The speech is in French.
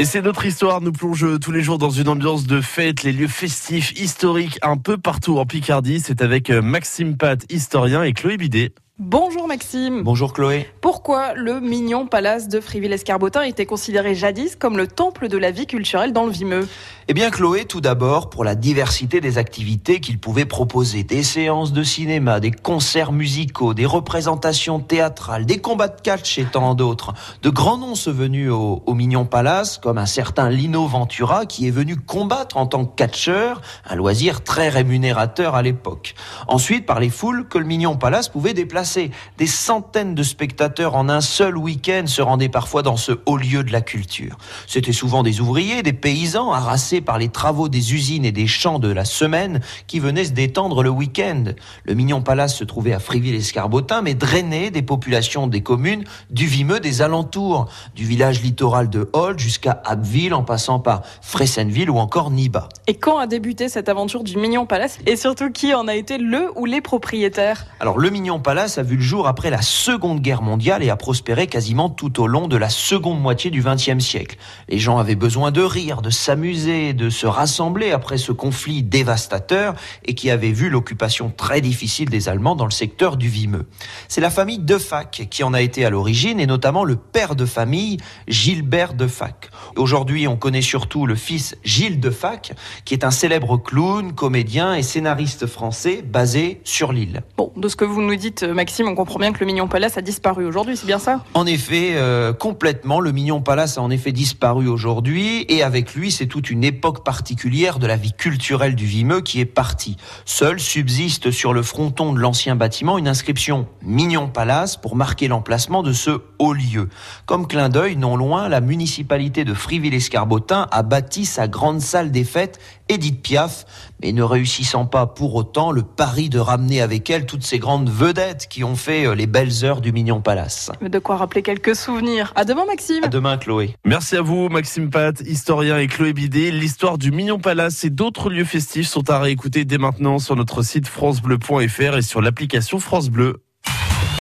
Et c'est notre histoire, nous plonge tous les jours dans une ambiance de fête, les lieux festifs, historiques, un peu partout en Picardie. C'est avec euh, Maxime Pat, historien, et Chloé Bidet. Bonjour Maxime. Bonjour Chloé. Pourquoi le mignon palace de Friville-Escarbotin était considéré jadis comme le temple de la vie culturelle dans le Vimeux? Eh bien Chloé, tout d'abord pour la diversité des activités qu'il pouvait proposer. Des séances de cinéma, des concerts musicaux, des représentations théâtrales, des combats de catch et tant d'autres. De grands noms sont venus au, au Mignon Palace, comme un certain Lino Ventura qui est venu combattre en tant que catcheur, un loisir très rémunérateur à l'époque. Ensuite, par les foules que le Mignon Palace pouvait déplacer des centaines de spectateurs en un seul week-end se rendaient parfois dans ce haut lieu de la culture. C'étaient souvent des ouvriers, des paysans harassés par les travaux des usines et des champs de la semaine qui venaient se détendre le week-end. Le Mignon Palace se trouvait à Friville-Escarbotin, mais drainé des populations des communes du Vimeux des alentours, du village littoral de Holt jusqu'à Abbeville en passant par Fressenville ou encore Niba. Et quand a débuté cette aventure du Mignon Palace et surtout qui en a été le ou les propriétaires? Alors le Mignon Palace a vu le jour après la Seconde Guerre mondiale et a prospéré quasiment tout au long de la seconde moitié du XXe siècle. Les gens avaient besoin de rire, de s'amuser, de se rassembler après ce conflit dévastateur et qui avait vu l'occupation très difficile des Allemands dans le secteur du Vimeux. C'est la famille Defac qui en a été à l'origine et notamment le père de famille Gilbert Defac. Aujourd'hui, on connaît surtout le fils Gilles Defac qui est un célèbre clown, comédien et scénariste français basé sur l'île. Bon, de ce que vous nous dites, Maxime, on comprend bien que le Mignon Palace a disparu aujourd'hui, c'est bien ça? En effet, euh, complètement, le Mignon Palace a en effet disparu aujourd'hui, et avec lui, c'est toute une époque particulière de la vie culturelle du Vimeux qui est partie. Seul subsiste sur le fronton de l'ancien bâtiment une inscription Mignon Palace pour marquer l'emplacement de ce haut lieu. Comme clin d'œil, non loin, la municipalité de Friville-Escarbotin a bâti sa grande salle des fêtes Edith Piaf, mais ne réussissant pas pour autant le pari de ramener avec elle toutes ces grandes vedettes qui ont fait euh, les belles heures du Mignon Palace. De quoi rappeler quelques souvenirs. À demain Maxime. À demain Chloé. Merci à vous Maxime Pat, historien et Chloé Bidet. L'histoire du Mignon Palace et d'autres lieux festifs sont à réécouter dès maintenant sur notre site francebleu.fr et sur l'application France Bleu.